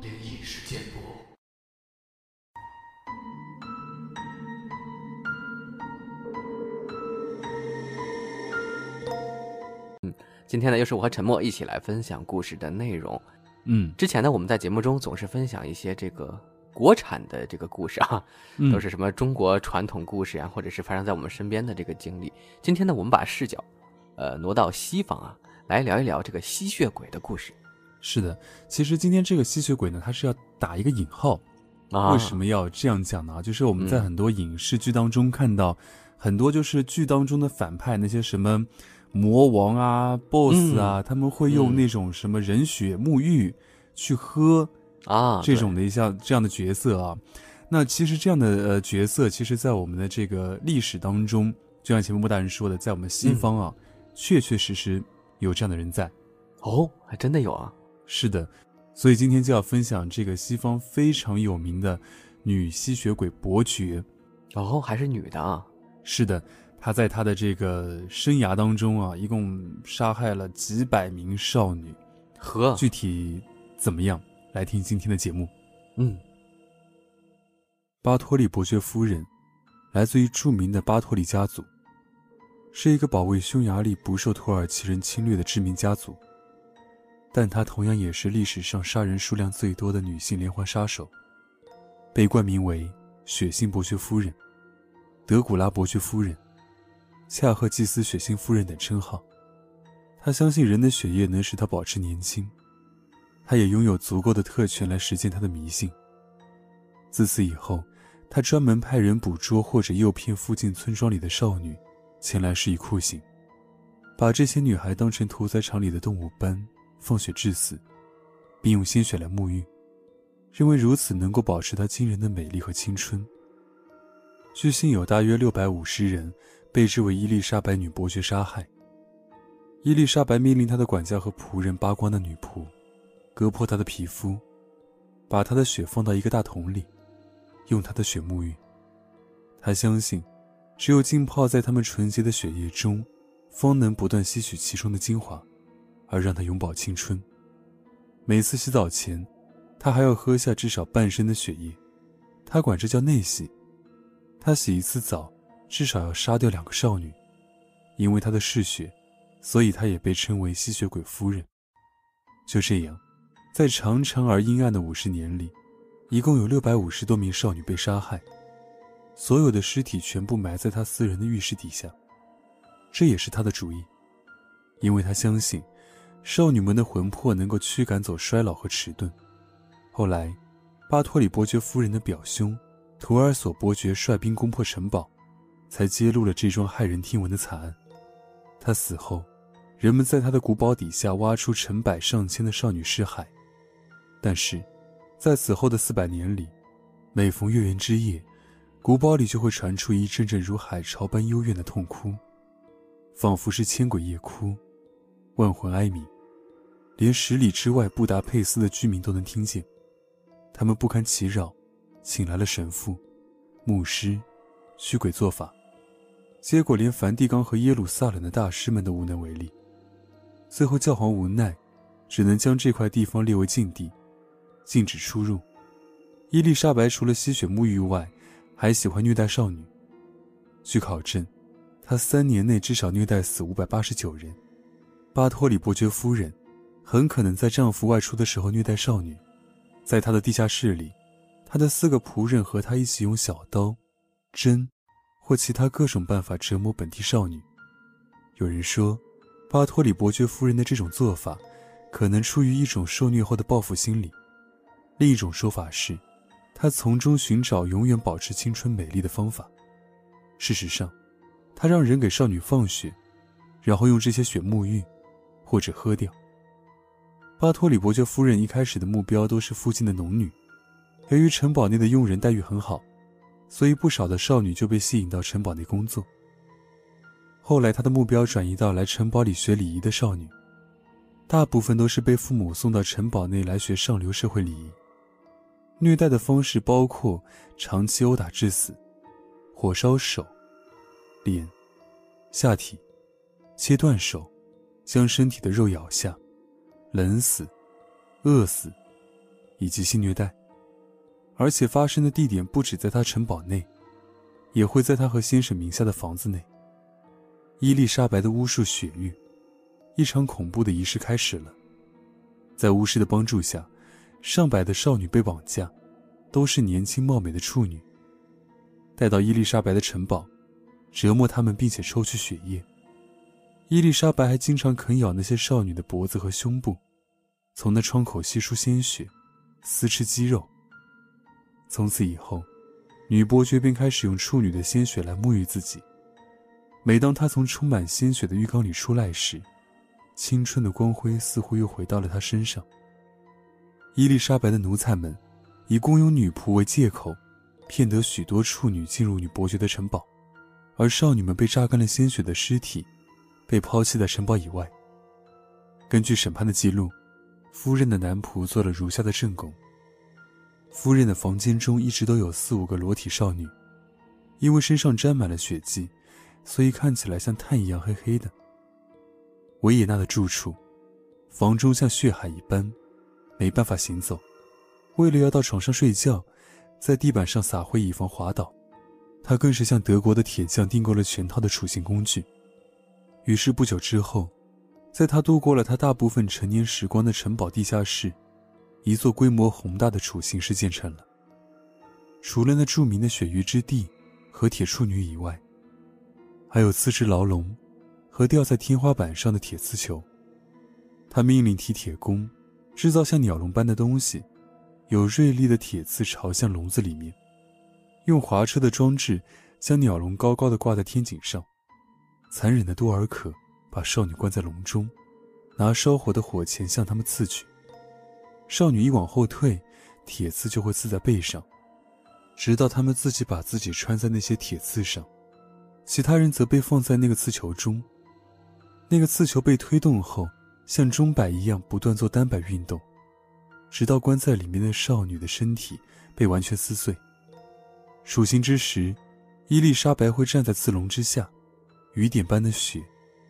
灵异事件簿。今天呢，又是我和陈默一起来分享故事的内容。嗯，之前呢，我们在节目中总是分享一些这个国产的这个故事啊，嗯都是什么中国传统故事啊，或者是发生在我们身边的这个经历。今天呢，我们把视角，呃，挪到西方啊，来聊一聊这个吸血鬼的故事是的。其实今天这个吸血鬼呢，它是要打一个引号。啊。为什么要这样讲呢？就是我们在嗯很多影视剧当中看到，很多就是剧当中的反派，那些什么魔王啊、BOSS 啊，他们会用嗯那种什么人血沐浴去喝啊？这种的一项这样的角色啊。那其实这样的呃角色，其实在我们的这个历史当中，就像前面莫大人说的，在我们西方啊，确确实实有这样的人在。哦，还真的有啊。是的，所以今天就要分享这个西方非常有名的女吸血鬼伯爵。哦，还是女的啊。是的，她在她的这个生涯当中啊，一共杀害了几百名少女。和，具体怎么样，来听今天的节目。嗯，巴托利伯爵夫人，来自于著名的巴托利家族，是一个保卫匈牙利不受土耳其人侵略的知名家族。但她同样也是历史上杀人数量最多的女性连环杀手，被冠名为“血腥伯爵夫人”、“德古拉伯爵夫人”、“恰赫祭司血腥夫人”等称号。她相信人的血液能使她保持年轻，她也拥有足够的特权来实现她的迷信。自此以后，他专门派人捕捉或者诱骗附近村庄里的少女，前来施以酷刑，把这些女孩当成屠宰场里的动物般放血致死，并用鲜血来沐浴，认为如此能够保持她惊人的美丽和青春。据信有大约六百五十人被这位伊丽莎白女伯爵杀害。伊丽莎白命令她的管家和仆人扒光那女仆，割破她的皮肤，把她的血放到一个大桶里。用她的血沐浴。她相信，只有浸泡在他们纯洁的血液中，方能不断吸取其中的精华，而让他永葆青春。每次洗澡前，他还要喝下至少半升的血液，他管这叫内洗。他洗一次澡，至少要杀掉两个少女，因为她的嗜血，所以她也被称为吸血鬼夫人。就这样，在长长而阴暗的五十年里。一共有六百五十多名少女被杀害，所有的尸体全部埋在他私人的浴室底下。这也是他的主意，因为他相信，少女们的魂魄能够驱赶走衰老和迟钝。后来，巴托里伯爵夫人的表兄图尔索伯爵率兵攻破城堡，才揭露了这桩骇人听闻的惨案。他死后，人们在他的古堡底下挖出成百上千的少女尸骸，但是。在此后的四百年里，每逢月圆之夜，古堡里就会传出一阵阵如海潮般幽怨的痛哭，仿佛是千鬼夜哭，万魂哀鸣，连十里之外布达佩斯的居民都能听见。他们不堪其扰，请来了神父、牧师、驱鬼做法，结果连梵蒂冈和耶路撒冷的大师们都无能为力。最后，教皇无奈，只能将这块地方列为禁地。禁止出入。伊丽莎白除了吸血沐浴外，还喜欢虐待少女。据考证，他三年内至少虐待死五百八十九人。巴托里伯爵夫人很可能在丈夫外出的时候虐待少女。在她的地下室里，她的四个仆人和她一起用小刀、针或其他各种办法折磨本地少女。有人说，巴托里伯爵夫人的这种做法，可能出于一种受虐后的报复心理。另一种说法是，她从中寻找永远保持青春美丽的方法。事实上，她让人给少女放血，然后用这些血沐浴，或者喝掉。巴托里伯爵夫人一开始的目标都是附近的农女，由于城堡内的佣人待遇很好，所以不少的少女就被吸引到城堡内工作。后来，她的目标转移到来城堡里学礼仪的少女，大部分都是被父母送到城堡内来学上流社会礼仪。虐待的方式包括长期殴打致死、火烧手、脸、下体、切断手、将身体的肉咬下、冷死、饿死，以及性虐待，而且发生的地点不止在他城堡内，也会在他和先生名下的房子内。伊丽莎白的巫术血域，一场恐怖的仪式开始了。在巫师的帮助下，上百的少女被绑架，都是年轻貌美的处女。带到伊丽莎白的城堡，折磨她们，并且抽取血液。伊丽莎白还经常啃咬那些少女的脖子和胸部，从那窗口吸出鲜血，撕吃肌肉。从此以后，女伯爵便开始用处女的鲜血来沐浴自己。每当她从充满鲜血的浴缸里出来时，青春的光辉似乎又回到了她身上。伊丽莎白的奴才们以雇佣女仆为借口，骗得许多处女进入女伯爵的城堡，而少女们被榨干了鲜血的尸体。被抛弃在城堡以外。根据审判的记录，夫人的男仆做了如下的证供：夫人的房间中一直都有四五个裸体少女，因为身上沾满了血迹，所以看起来像炭一样黑黑的。维也纳的住处，房中像血海一般，没办法行走。为了要到床上睡觉，在地板上撒灰以防滑倒。他更是向德国的铁匠订购了全套的处刑工具。于是不久之后，在他度过了他大部分成年时光的城堡地下室，一座规模宏大的处刑室建成了。除了那著名的雪域之地和铁处女以外，还有四只牢笼和吊在天花板上的铁刺球。他命令提铁工制造像鸟笼般的东西，有锐利的铁刺朝向笼子里面，用滑车的装置将鸟笼高高的挂在天井上。残忍的多尔可把少女关在笼中，拿烧火的火钳向他们刺去。少女一往后退，铁刺就会刺在背上，直到他们自己把自己穿在那些铁刺上。其他人则被放在那个刺球中，那个刺球被推动后，像钟摆一样不断做单摆运动，直到关在里面的少女的身体被完全撕碎。数刑之时，伊丽莎白会站在刺笼之下。雨点般的血，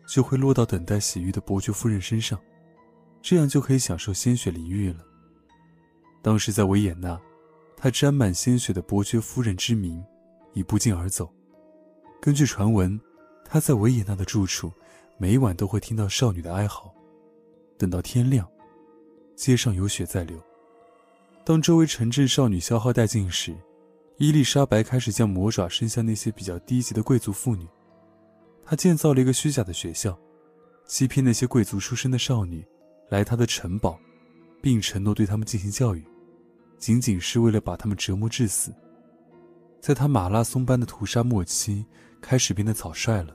就会落到等待洗浴的伯爵夫人身上，这样就可以享受鲜血淋浴了。当时在维也纳，他沾满鲜血的伯爵夫人之名已不胫而走。根据传闻，他在维也纳的住处，每晚都会听到少女的哀嚎。等到天亮，街上有血在流。当周围城镇少女消耗殆尽时，伊丽莎白开始将魔爪伸向那些比较低级的贵族妇女。他建造了一个虚假的学校，欺骗那些贵族出身的少女来他的城堡，并承诺对他们进行教育，仅仅是为了把他们折磨致死。在他马拉松般的屠杀末期，开始变得草率了。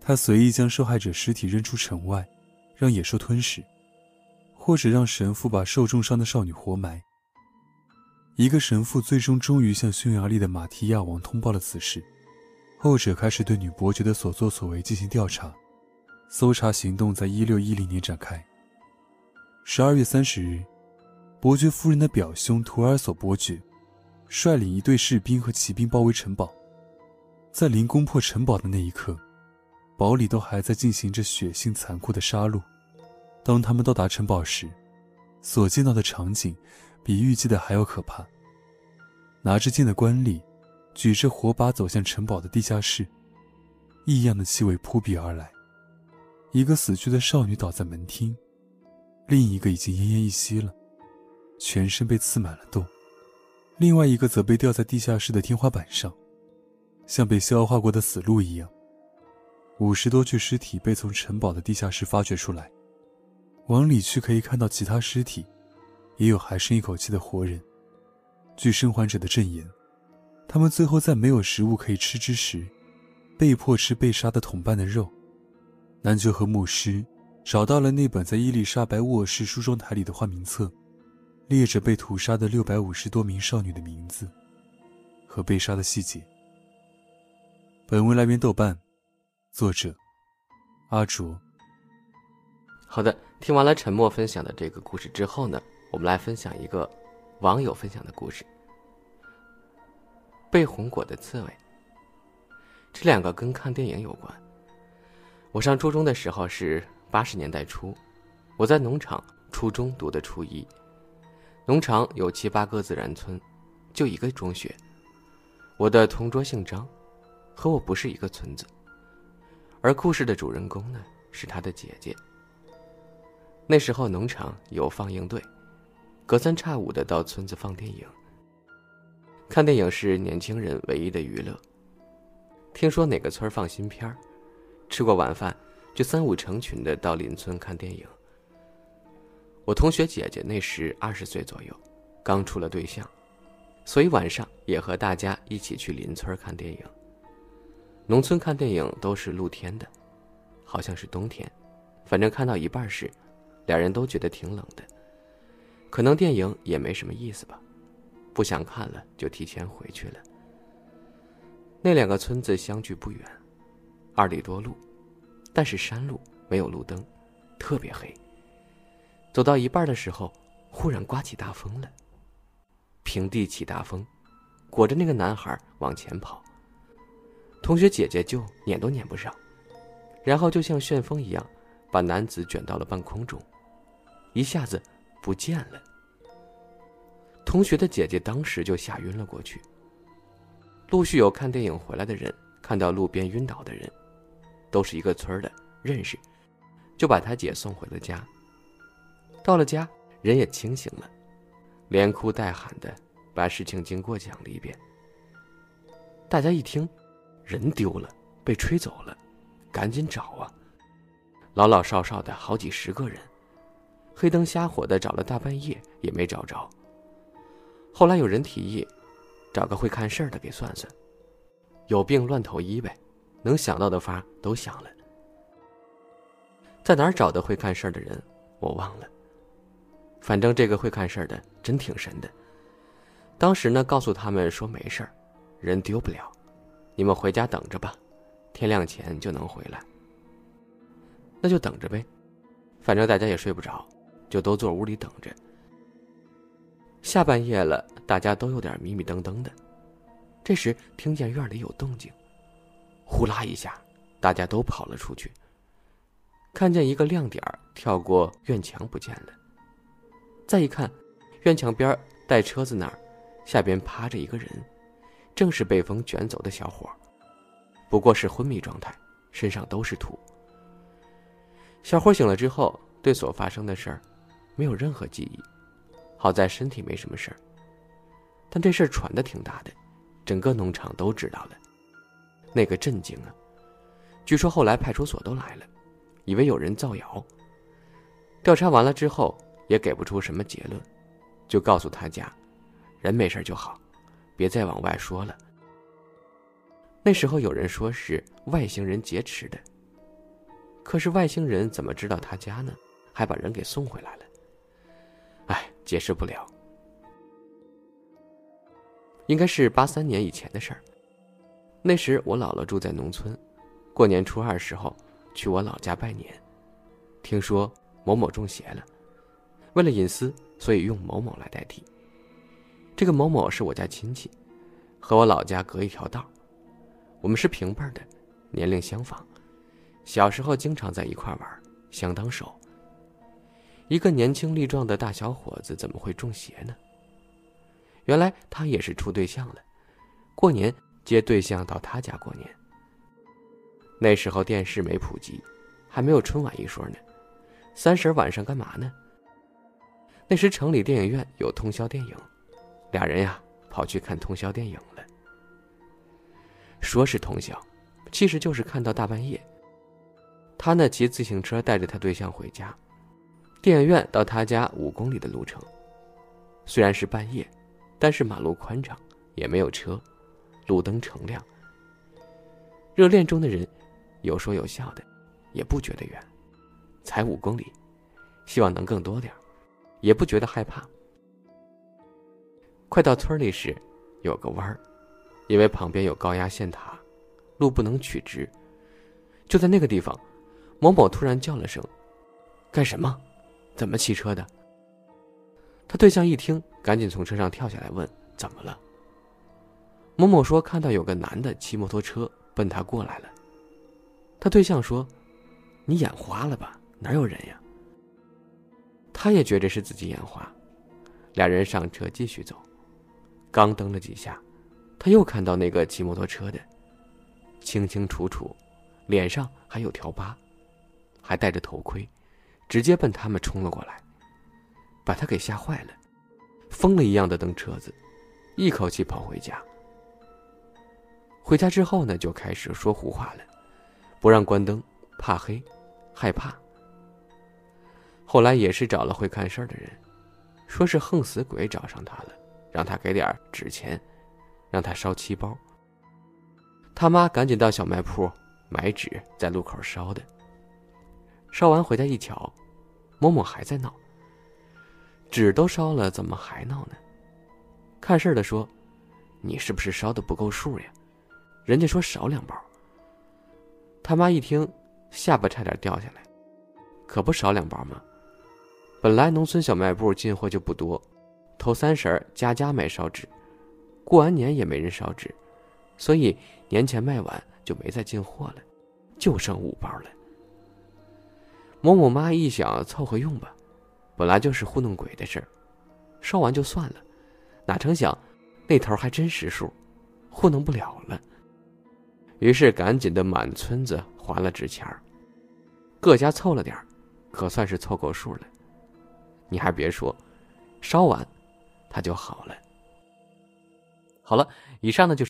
他随意将受害者尸体扔出城外，让野兽吞噬，或者让神父把受重伤的少女活埋。一个神父最终终于向匈牙利的马提亚王通报了此事。后者开始对女伯爵的所作所为进行调查，搜查行动在一六一零年展开。十二月三十日，伯爵夫人的表兄图尔索伯爵率领一队士兵和骑兵包围城堡，在临攻破城堡的那一刻，堡里都还在进行着血腥残酷的杀戮。当他们到达城堡时，所见到的场景比预计的还要可怕。拿着剑的官吏。举着火把走向城堡的地下室，异样的气味扑鼻而来。一个死去的少女倒在门厅，另一个已经奄奄一息了，全身被刺满了洞。另外一个则被吊在地下室的天花板上，像被消化过的死鹿一样。五十多具尸体被从城堡的地下室发掘出来，往里去可以看到其他尸体，也有还剩一口气的活人。据生还者的证言。他们最后在没有食物可以吃之时，被迫吃被杀的同伴的肉。男爵和牧师找到了那本在伊丽莎白卧室梳妆台里的花名册，列着被屠杀的六百五十多名少女的名字和被杀的细节。本文来源豆瓣，作者阿卓。好的，听完了沉默分享的这个故事之后呢，我们来分享一个网友分享的故事。被红果的刺猬，这两个跟看电影有关。我上初中的时候是八十年代初，我在农场初中读的初一，农场有七八个自然村，就一个中学。我的同桌姓张，和我不是一个村子。而故事的主人公呢，是他的姐姐。那时候农场有放映队，隔三差五的到村子放电影。看电影是年轻人唯一的娱乐。听说哪个村放新片儿，吃过晚饭就三五成群的到邻村看电影。我同学姐姐那时二十岁左右，刚处了对象，所以晚上也和大家一起去邻村看电影。农村看电影都是露天的，好像是冬天，反正看到一半时，俩人都觉得挺冷的，可能电影也没什么意思吧，不想看了就提前回去了。那两个村子相距不远，二里多路，但是山路没有路灯，特别黑。走到一半的时候，忽然刮起大风了。平地起大风，裹着那个男孩往前跑。同学姐姐就撵都撵不上，然后就像旋风一样，把男子卷到了半空中，一下子不见了。同学的姐姐当时就吓晕了过去。陆续有看电影回来的人看到路边晕倒的人，都是一个村的，认识，就把他姐送回了家。到了家，人也清醒了，连哭带喊的把事情经过讲了一遍。大家一听。人丢了，被吹走了，赶紧找啊！老老少少的好几十个人，黑灯瞎火的找了大半夜也没找着。后来有人提议，找个会看事儿的给算算，有病乱投医呗，能想到的法都想了。在哪儿找的会看事儿的人，我忘了。反正这个会看事儿的真挺神的。当时呢，告诉他们说没事儿，人丢不了。你们回家等着吧，天亮前就能回来。那就等着呗，反正大家也睡不着，就都坐屋里等着。下半夜了，大家都有点迷迷瞪瞪的。这时听见院里有动静，呼啦一下，大家都跑了出去。看见一个亮点跳过院墙不见了。再一看，院墙边带车子那儿，下边趴着一个人。正是被风卷走的小伙，不过是昏迷状态，身上都是土。小伙醒了之后，对所发生的事儿没有任何记忆，好在身体没什么事儿。但这事儿传的挺大的，整个农场都知道了。那个震惊啊！据说后来派出所都来了，以为有人造谣。调查完了之后，也给不出什么结论，就告诉他家，人没事就好。别再往外说了。那时候有人说是外星人劫持的，可是外星人怎么知道他家呢？还把人给送回来了。哎，解释不了。应该是八三年以前的事儿。那时我姥姥住在农村，过年初二时候去我老家拜年，听说某某中邪了，为了隐私，所以用某某来代替。这个某某是我家亲戚，和我老家隔一条道我们是平辈的，年龄相仿，小时候经常在一块玩，相当熟。一个年轻力壮的大小伙子怎么会中邪呢？原来他也是处对象了，过年接对象到他家过年。那时候电视没普及，还没有春晚一说呢，三十晚上干嘛呢？那时城里电影院有通宵电影。俩人呀，跑去看通宵电影了。说是通宵，其实就是看到大半夜。他呢，骑自行车带着他对象回家，电影院到他家五公里的路程。虽然是半夜，但是马路宽敞，也没有车，路灯成亮。热恋中的人，有说有笑的，也不觉得远，才五公里，希望能更多点也不觉得害怕。快到村里时，有个弯儿，因为旁边有高压线塔，路不能取直。就在那个地方，某某突然叫了声：“干什么？怎么骑车的？”他对象一听，赶紧从车上跳下来问：“怎么了？”某某说：“看到有个男的骑摩托车奔他过来了。”他对象说：“你眼花了吧？哪有人呀？”他也觉着是自己眼花，俩人上车继续走。刚蹬了几下，他又看到那个骑摩托车的，清清楚楚，脸上还有条疤，还戴着头盔，直接奔他们冲了过来，把他给吓坏了，疯了一样的蹬车子，一口气跑回家。回家之后呢，就开始说胡话了，不让关灯，怕黑，害怕。后来也是找了会看事儿的人，说是横死鬼找上他了，让他给点纸钱，让他烧七包。他妈赶紧到小卖铺买纸，在路口烧的。烧完回家一瞧，嬷嬷还在闹。纸都烧了，怎么还闹呢？看事儿的说：“你是不是烧的不够数呀？”人家说少两包。他妈一听，下巴差点掉下来，可不少两包吗？本来农村小卖部进货就不多，头三十家家卖烧纸，过完年也没人烧纸，所以年前卖完就没再进货了，就剩五包了。某某妈一想凑合用吧，本来就是糊弄鬼的事儿，烧完就算了，哪成想那头还真实数，糊弄不了了。于是赶紧的满村子还了纸钱儿，各家凑了点儿，可算是凑够数了。你还别说，烧完，他就好了。好了，以上呢就是。